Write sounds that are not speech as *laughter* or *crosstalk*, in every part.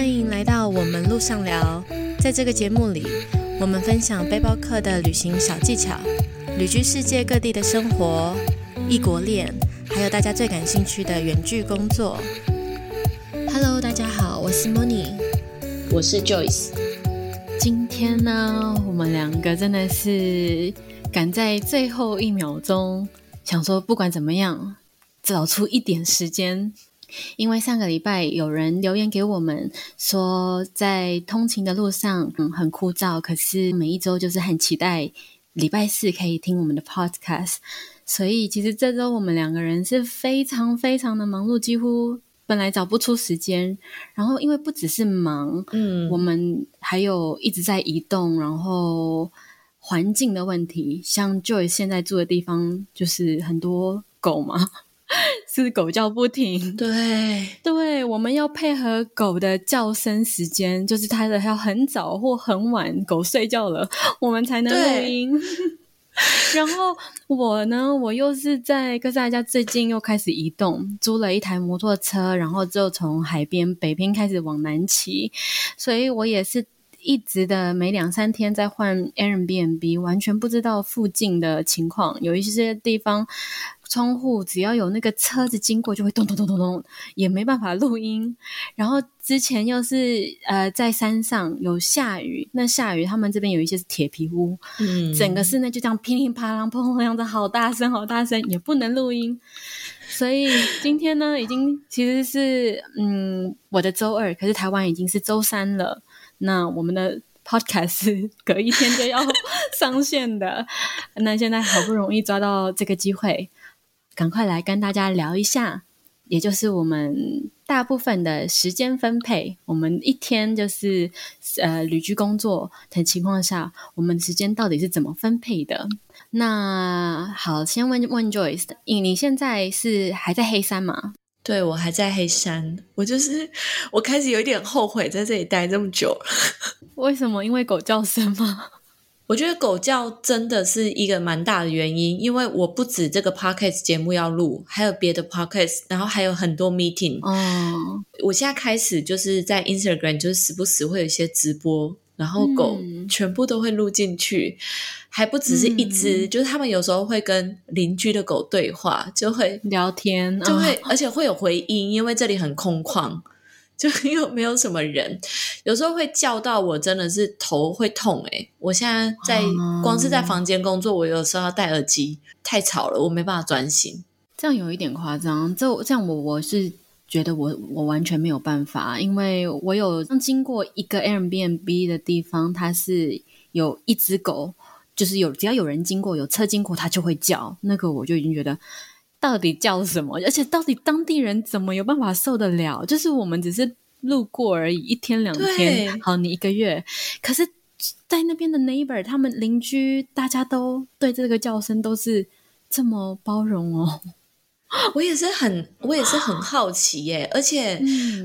欢迎来到我们路上聊。在这个节目里，我们分享背包客的旅行小技巧、旅居世界各地的生活、异国恋，还有大家最感兴趣的远距工作。Hello，大家好，我是 Moni，我是 Joyce。今天呢，我们两个真的是赶在最后一秒钟，想说不管怎么样，找出一点时间。因为上个礼拜有人留言给我们说，在通勤的路上，嗯，很枯燥。可是每一周就是很期待礼拜四可以听我们的 podcast。所以其实这周我们两个人是非常非常的忙碌，几乎本来找不出时间。然后因为不只是忙，嗯，我们还有一直在移动，然后环境的问题，像 Joy 现在住的地方就是很多狗嘛。*laughs* 是狗叫不停，*laughs* 对 *laughs* 对，我们要配合狗的叫声时间，就是它的要很早或很晚，狗睡觉了，我们才能录音。然后我呢，我又是在哥斯达家最近又开始移动，租了一台摩托车，然后就从海边北边开始往南骑，所以我也是一直的每两三天在换 Airbnb，完全不知道附近的情况，有一些地方。窗户只要有那个车子经过，就会咚咚咚咚咚，也没办法录音。然后之前又是呃在山上有下雨，那下雨他们这边有一些是铁皮屋，嗯，整个室内就这样噼里啪啦砰砰样子，好大声好大声，也不能录音。所以今天呢，已经其实是嗯我的周二，可是台湾已经是周三了。那我们的 podcast *laughs* 隔一天就要上线的，那现在好不容易抓到这个机会。赶快来跟大家聊一下，也就是我们大部分的时间分配。我们一天就是呃旅居工作的情况下，我们时间到底是怎么分配的？那好，先问问 Joyce，你你现在是还在黑山吗？对，我还在黑山。我就是我开始有点后悔在这里待这么久。*laughs* 为什么？因为狗叫声吗？我觉得狗叫真的是一个蛮大的原因，因为我不止这个 podcast 节目要录，还有别的 podcast，然后还有很多 meeting。哦，我现在开始就是在 Instagram，就是时不时会有一些直播，然后狗全部都会录进去，还不只是一只，就是他们有时候会跟邻居的狗对话，就会聊天，就会而且会有回音，因为这里很空旷。就 *laughs* 又没有什么人，有时候会叫到我，真的是头会痛哎！我现在在光是在房间工作，我有时候要戴耳机，太吵了，我没办法专心。这样有一点夸张，这这样我我是觉得我我完全没有办法，因为我有经过一个 Airbnb 的地方，它是有一只狗，就是有只要有人经过，有车经过，它就会叫，那个我就已经觉得。到底叫什么？而且到底当地人怎么有办法受得了？就是我们只是路过而已，一天两天，好，你一个月。可是，在那边的 neighbor，他们邻居，大家都对这个叫声都是这么包容哦。*laughs* 我也是很，我也是很好奇耶。而且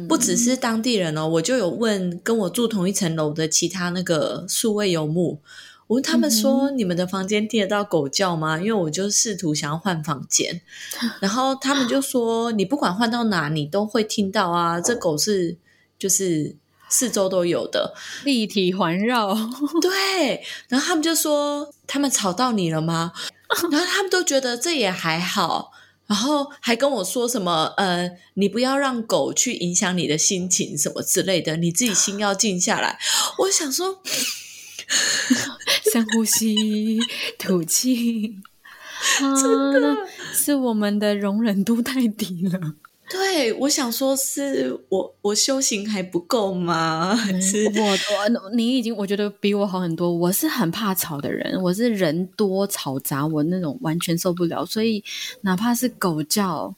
不只是当地人哦，我就有问跟我住同一层楼的其他那个数位游牧。我问他们说：“你们的房间听得到狗叫吗？”因为我就试图想要换房间，*laughs* 然后他们就说：“你不管换到哪，你都会听到啊！这狗是就是四周都有的，立体环绕。”对，然后他们就说：“他们吵到你了吗？” *laughs* 然后他们都觉得这也还好，然后还跟我说什么：“呃，你不要让狗去影响你的心情什么之类的，你自己心要静下来。”我想说。*laughs* 深呼吸，吐气。*laughs* 真的是我们的容忍度太低了。对，我想说，是我我修行还不够吗？*laughs* 是我我你已经我觉得比我好很多。我是很怕吵的人，我是人多吵杂，我那种完全受不了。所以哪怕是狗叫，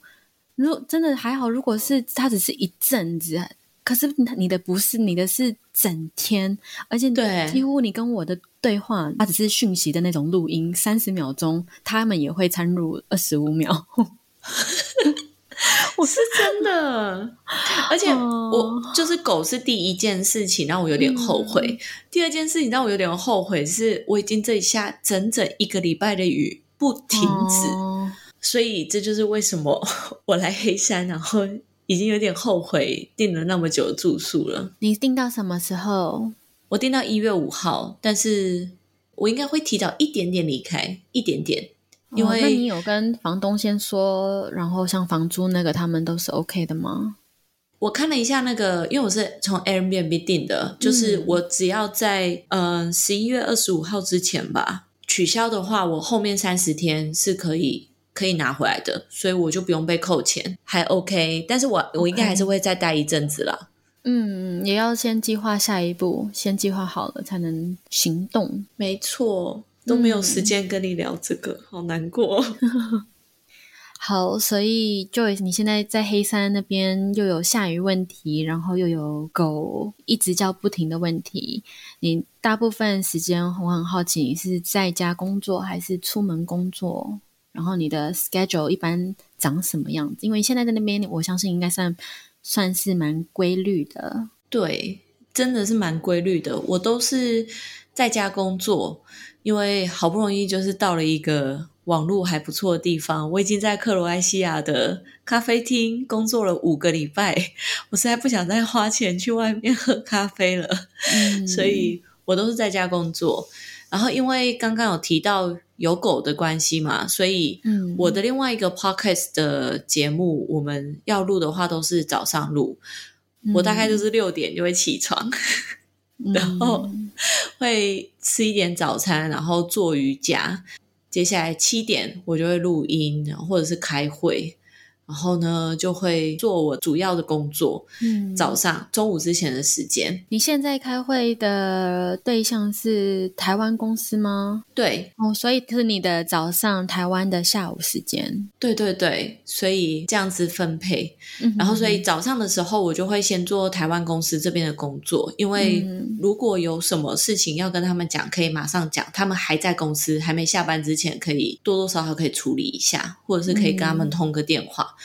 如真的还好，如果是它只是一阵子。可是你的不是你的是整天，而且对几乎你跟我的对话，它只是讯息的那种录音，三十秒钟，他们也会掺入二十五秒。*laughs* *laughs* 我是真的，而且我就是狗是第一件事情让我有点后悔，第二件事情让我有点后悔是我已经这一下整整一个礼拜的雨不停止，所以这就是为什么 *laughs* 我来黑山，然后。已经有点后悔订了那么久的住宿了。你订到什么时候？我订到一月五号，但是我应该会提早一点点离开，一点点。因为那你有跟房东先说，然后像房租那个，他们都是 OK 的吗？我看了一下那个，因为我是从 Airbnb 订的，就是我只要在嗯十一月二十五号之前吧取消的话，我后面三十天是可以可以拿回来的，所以我就不用被扣钱，还 OK。但是我我应该还是会再待一阵子啦。嗯，也要先计划下一步，先计划好了才能行动。没错，都没有时间跟你聊这个，好难过。*laughs* 好，所以 Joyce，你现在在黑山那边又有下雨问题，然后又有狗一直叫不停的问题。你大部分时间我很好奇，你是在家工作还是出门工作？然后你的 schedule 一般长什么样子？因为现在在那边，我相信应该算算是蛮规律的。对，真的是蛮规律的。我都是在家工作，因为好不容易就是到了一个。网络还不错的地方，我已经在克罗埃西亚的咖啡厅工作了五个礼拜，我实在不想再花钱去外面喝咖啡了，*laughs* 所以我都是在家工作。然后因为刚刚有提到有狗的关系嘛，所以我的另外一个 podcast 的节目，我们要录的话都是早上录，我大概就是六点就会起床，然后 *laughs* 会吃一点早餐，然后做瑜伽。接下来七点我就会录音，或者是开会。然后呢，就会做我主要的工作。嗯，早上、中午之前的时间。你现在开会的对象是台湾公司吗？对，哦，所以是你的早上，台湾的下午时间。对对对，所以这样子分配。然后，所以早上的时候，我就会先做台湾公司这边的工作，因为如果有什么事情要跟他们讲，可以马上讲。他们还在公司，还没下班之前，可以多多少少可以处理一下，或者是可以跟他们通个电话。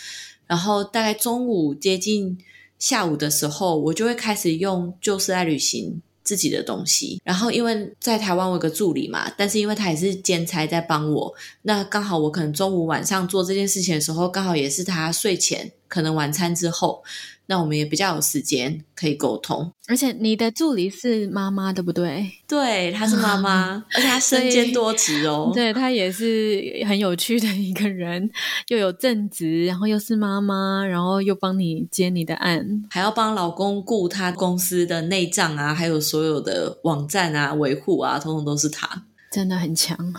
然后大概中午接近下午的时候，我就会开始用就是爱旅行自己的东西。然后因为在台湾我有个助理嘛，但是因为他也是兼差在帮我，那刚好我可能中午晚上做这件事情的时候，刚好也是他睡前可能晚餐之后。那我们也比较有时间可以沟通，而且你的助理是妈妈，对不对？对，她是妈妈，*laughs* 而且她身兼多职哦。对，她也是很有趣的一个人，*laughs* 又有正职，然后又是妈妈，然后又帮你接你的案，还要帮老公顾他公司的内账啊，还有所有的网站啊维护啊，通通都是她，真的很强。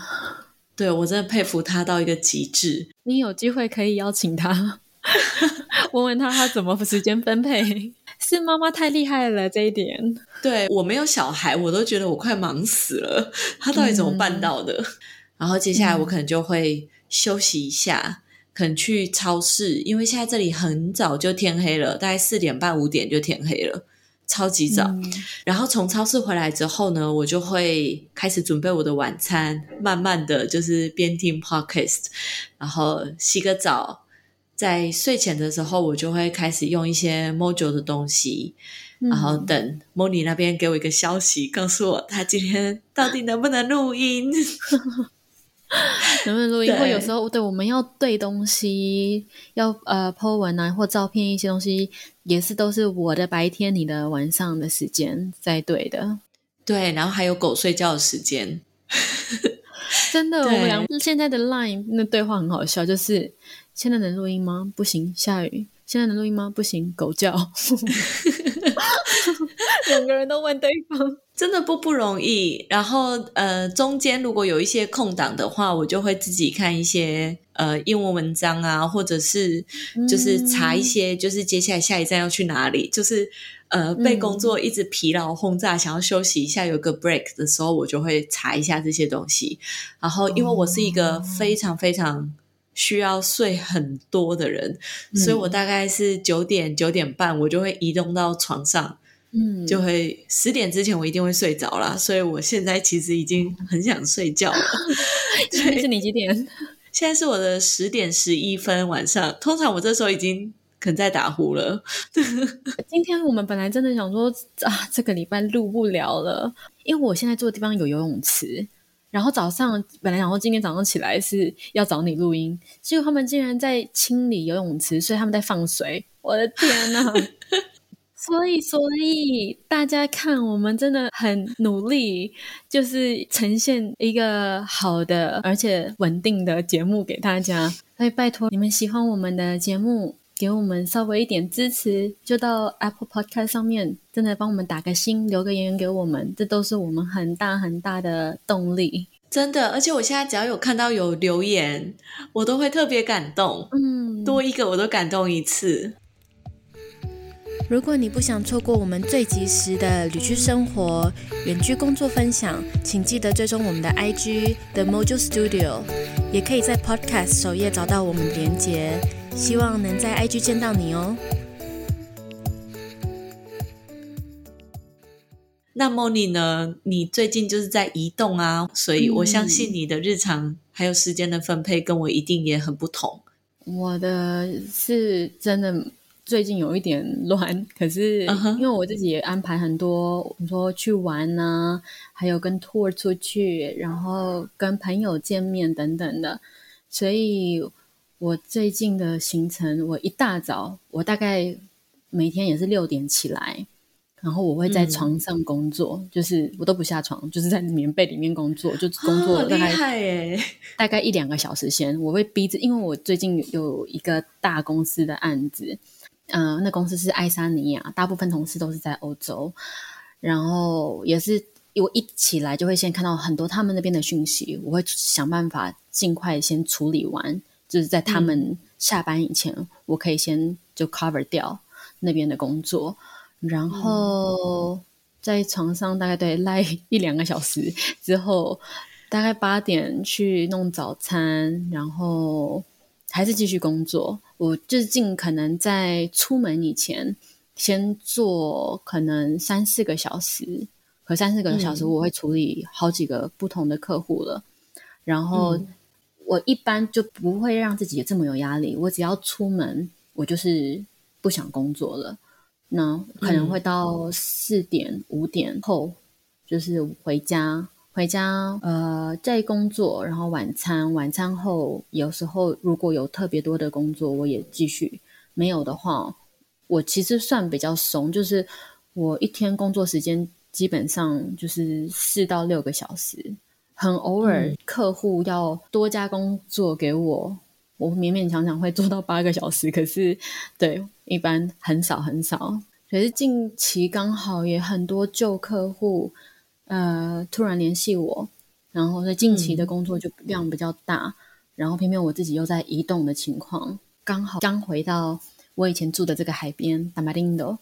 对我真的佩服他到一个极致。你有机会可以邀请他。*laughs* 问问他，他怎么时间分配？*laughs* 是妈妈太厉害了这一点。对我没有小孩，我都觉得我快忙死了。*laughs* 他到底怎么办到的？然后接下来我可能就会休息一下，可能去超市，因为现在这里很早就天黑了，大概四点半五点就天黑了，超级早。然后从超市回来之后呢，我就会开始准备我的晚餐，慢慢的就是边听 podcast，然后洗个澡。在睡前的时候，我就会开始用一些 Mojo 的东西，然后等 Moni 那边给我一个消息，告诉我他今天到底能不能录音，*laughs* 能不能录音？会有时候对我们要对东西，要呃 po 文啊或照片一些东西，也是都是我的白天，你的晚上的时间在对的。对，然后还有狗睡觉的时间。真的，我们俩现在的 Line 那对话很好笑，就是。现在能录音吗？不行，下雨。现在能录音吗？不行，狗叫。*laughs* *laughs* 两个人都问对方，真的不不容易。然后呃，中间如果有一些空档的话，我就会自己看一些呃英文文章啊，或者是就是查一些，就是接下来下一站要去哪里。就是呃被工作一直疲劳轰炸，想要休息一下，有个 break 的时候，我就会查一下这些东西。然后因为我是一个非常非常。需要睡很多的人，所以我大概是九点九点半，我就会移动到床上，嗯，就会十点之前我一定会睡着啦。所以我现在其实已经很想睡觉了。*laughs* 现在是你几点？*laughs* 现在是我的十点十一分晚上。通常我这时候已经可能在打呼了。*laughs* 今天我们本来真的想说啊，这个礼拜录不了了，因为我现在住的地方有游泳池。然后早上本来想说今天早上起来是要找你录音，结果他们竟然在清理游泳池，所以他们在放水。我的天哪！所以，所以大家看，我们真的很努力，就是呈现一个好的而且稳定的节目给大家。所以，拜托你们喜欢我们的节目，给我们稍微一点支持，就到 Apple Podcast 上面，真的帮我们打个心，留个言给我们，这都是我们很大很大的动力。真的，而且我现在只要有看到有留言，我都会特别感动。嗯，多一个我都感动一次。如果你不想错过我们最及时的旅居生活、远距工作分享，请记得追踪我们的 IG The Mojo Studio，也可以在 Podcast 首页找到我们连结。希望能在 IG 见到你哦。那么你呢？你最近就是在移动啊，所以我相信你的日常还有时间的分配跟我一定也很不同。我的是真的。最近有一点乱，*laughs* 可是因为我自己也安排很多，你说去玩呢，还有跟 tour 出去，然后跟朋友见面等等的，所以我最近的行程，我一大早，我大概每天也是六点起来，然后我会在床上工作，就是我都不下床，就是在棉被里面工作，就工作大概大概一两个小时先，我会逼着，因为我最近有一个大公司的案子。嗯，那公司是爱沙尼亚，大部分同事都是在欧洲，然后也是我一起来就会先看到很多他们那边的讯息，我会想办法尽快先处理完，就是在他们下班以前，我可以先就 cover 掉那边的工作，然后在床上大概对赖一两个小时之后，大概八点去弄早餐，然后还是继续工作。我就是尽可能在出门以前，先做可能三四个小时，可三四个小时我会处理好几个不同的客户了。然后我一般就不会让自己这么有压力。我只要出门，我就是不想工作了。那可能会到四点五点后，就是回家。回家，呃，在工作，然后晚餐，晚餐后，有时候如果有特别多的工作，我也继续；没有的话，我其实算比较松，就是我一天工作时间基本上就是四到六个小时，很偶尔客户要多加工作给我，我勉勉强强会做到八个小时，可是对，一般很少很少。可是近期刚好也很多旧客户。呃，突然联系我，然后在近期的工作就量比较大，然后偏偏我自己又在移动的情况，刚好刚回到我以前住的这个海边达马丁的，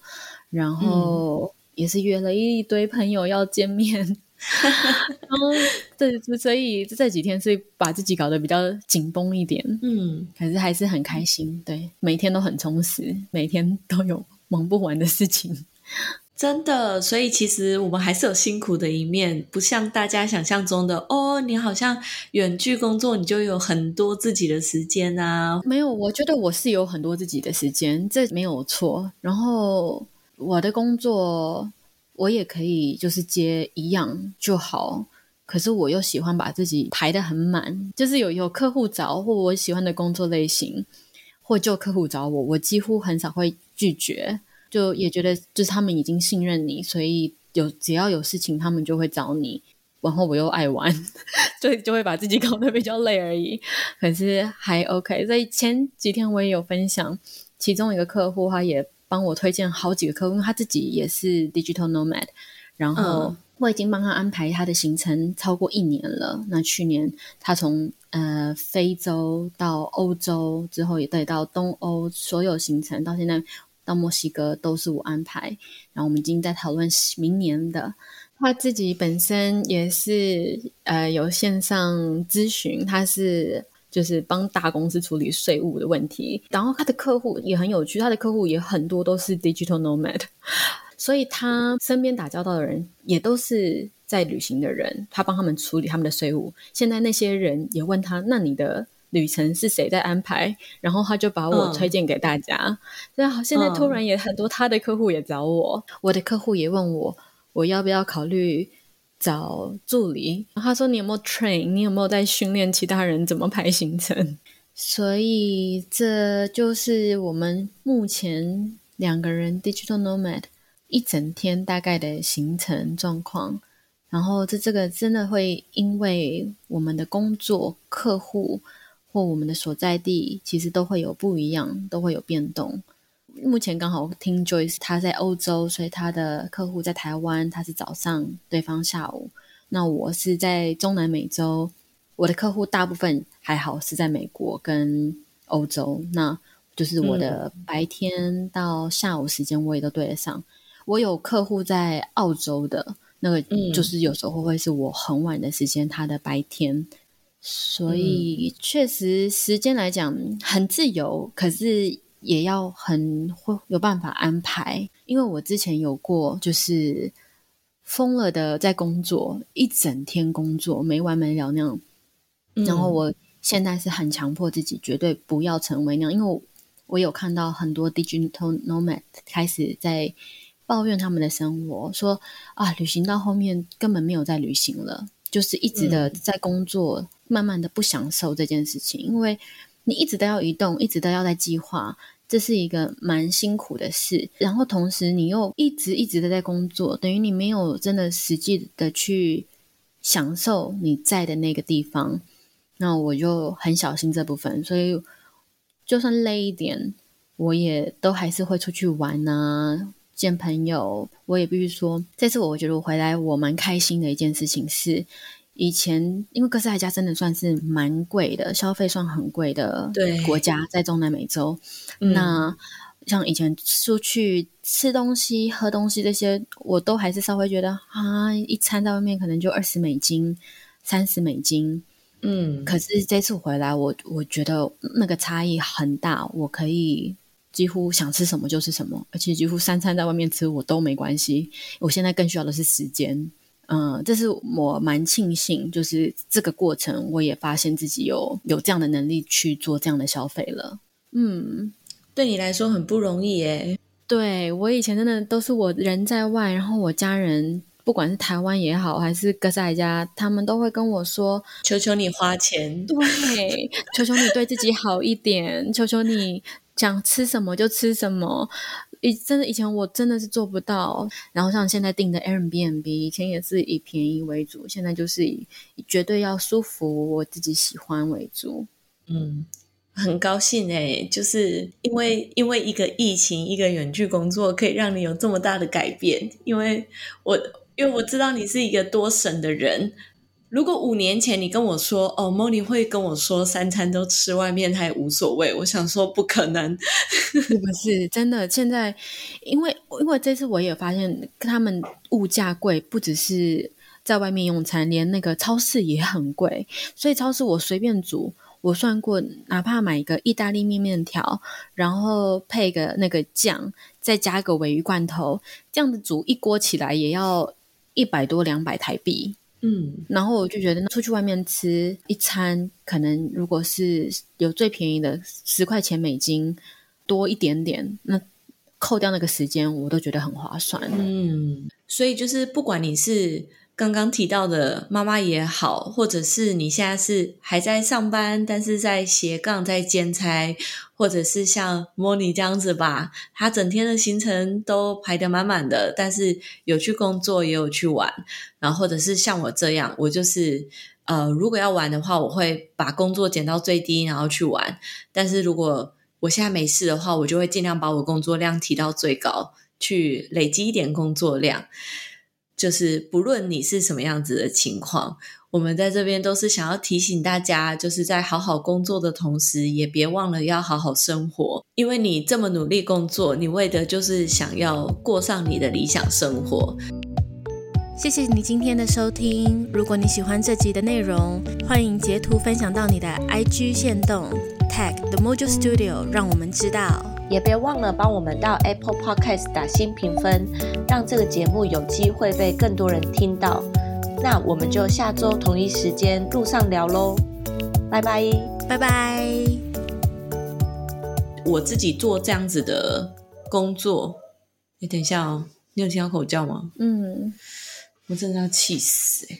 然后也是约了一堆朋友要见面，*laughs* 然后 *laughs* 这所以这几天是把自己搞得比较紧绷一点，嗯，可是还是很开心，对，每天都很充实，每天都有忙不完的事情。*laughs* 真的，所以其实我们还是有辛苦的一面，不像大家想象中的哦。你好像远距工作，你就有很多自己的时间啊。没有，我觉得我是有很多自己的时间，这没有错。然后我的工作，我也可以就是接一样就好。可是我又喜欢把自己排的很满，就是有有客户找或我喜欢的工作类型，或就客户找我，我几乎很少会拒绝。就也觉得，就是他们已经信任你，所以有只要有事情，他们就会找你。然后我又爱玩，*laughs* 所以就会把自己搞得比较累而已。可是还 OK。所以前几天我也有分享，其中一个客户，他也帮我推荐好几个客户，因为他自己也是 digital nomad。然后我已经帮他安排他的行程超过一年了。那去年他从呃非洲到欧洲之后，也带到东欧，所有行程到现在。到墨西哥都是我安排，然后我们已经在讨论明年的。他自己本身也是呃有线上咨询，他是就是帮大公司处理税务的问题。然后他的客户也很有趣，他的客户也很多都是 digital nomad，*laughs* 所以他身边打交道的人也都是在旅行的人，他帮他们处理他们的税务。现在那些人也问他，那你的？旅程是谁在安排？然后他就把我推荐给大家。然后现在突然也很多他的客户也找我，我的客户也问我，我要不要考虑找助理？他说你有没有 train？你有没有在训练其他人怎么排行程？所以这就是我们目前两个人 digital nomad 一整天大概的行程状况。然后这这个真的会因为我们的工作、客户或我们的所在地，其实都会有不一样，都会有变动。目前刚好听 Joyce 他在欧洲，所以他的客户在台湾，他是早上，对方下午。那我是在中南美洲，我的客户大部分还好是在美国跟欧洲，那就是我的白天到下午时间我也都对得上。我有客户在澳洲的，那个就是有时候会是我很晚的时间，他的白天，所以确实时间来讲很自由，可是。也要很会有办法安排，因为我之前有过就是疯了的在工作，一整天工作没完没了那样。然后我现在是很强迫自己，绝对不要成为那样，因为我我有看到很多 digital nomad 开始在抱怨他们的生活，说啊，旅行到后面根本没有在旅行了，就是一直的在工作，慢慢的不享受这件事情，因为你一直都要移动，一直都要在计划。这是一个蛮辛苦的事，然后同时你又一直一直的在工作，等于你没有真的实际的去享受你在的那个地方。那我就很小心这部分，所以就算累一点，我也都还是会出去玩啊，见朋友。我也必须说，这次我觉得我回来我蛮开心的一件事情是。以前因为哥斯达黎加真的算是蛮贵的，消费算很贵的国家，在中南美洲。那像以前出去吃东西、喝东西这些，我都还是稍微觉得啊，一餐在外面可能就二十美金、三十美金。嗯，可是这次回来，我我觉得那个差异很大。我可以几乎想吃什么就是什么，而且几乎三餐在外面吃我都没关系。我现在更需要的是时间。嗯，这是我蛮庆幸，就是这个过程，我也发现自己有有这样的能力去做这样的消费了。嗯，对你来说很不容易耶。对我以前真的都是我人在外，然后我家人不管是台湾也好，还是哥在家，他们都会跟我说：“求求你花钱，对，求求你对自己好一点，求求你想吃什么就吃什么。”以真的以前我真的是做不到，然后像现在订的 Airbnb，以前也是以便宜为主，现在就是以绝对要舒服，我自己喜欢为主。嗯，很高兴哎，就是因为因为一个疫情，一个远距工作，可以让你有这么大的改变。因为我因为我知道你是一个多省的人。如果五年前你跟我说，哦，Moni 会跟我说三餐都吃外面，他也无所谓。我想说不可能，*laughs* 不是真的。现在，因为因为这次我也发现，他们物价贵，不只是在外面用餐，连那个超市也很贵。所以超市我随便煮，我算过，哪怕买一个意大利面面条，然后配个那个酱，再加个尾鱼罐头，这样子煮一锅起来也要一百多两百台币。嗯，然后我就觉得，出去外面吃一餐，可能如果是有最便宜的十块钱美金多一点点，那扣掉那个时间，我都觉得很划算。嗯，所以就是不管你是。刚刚提到的妈妈也好，或者是你现在是还在上班，但是在斜杠在兼差，或者是像莫妮这样子吧，他整天的行程都排得满满的，但是有去工作也有去玩，然后或者是像我这样，我就是呃，如果要玩的话，我会把工作减到最低，然后去玩。但是如果我现在没事的话，我就会尽量把我工作量提到最高，去累积一点工作量。就是不论你是什么样子的情况，我们在这边都是想要提醒大家，就是在好好工作的同时，也别忘了要好好生活。因为你这么努力工作，你为的就是想要过上你的理想生活。谢谢你今天的收听。如果你喜欢这集的内容，欢迎截图分享到你的 IG 线动，tag the Mojo Studio，让我们知道。也别忘了帮我们到 Apple Podcast 打新评分，让这个节目有机会被更多人听到。那我们就下周同一时间路上聊喽，拜拜拜拜。我自己做这样子的工作，你等一下哦，你有听到口叫吗？嗯，我真的要气死哎。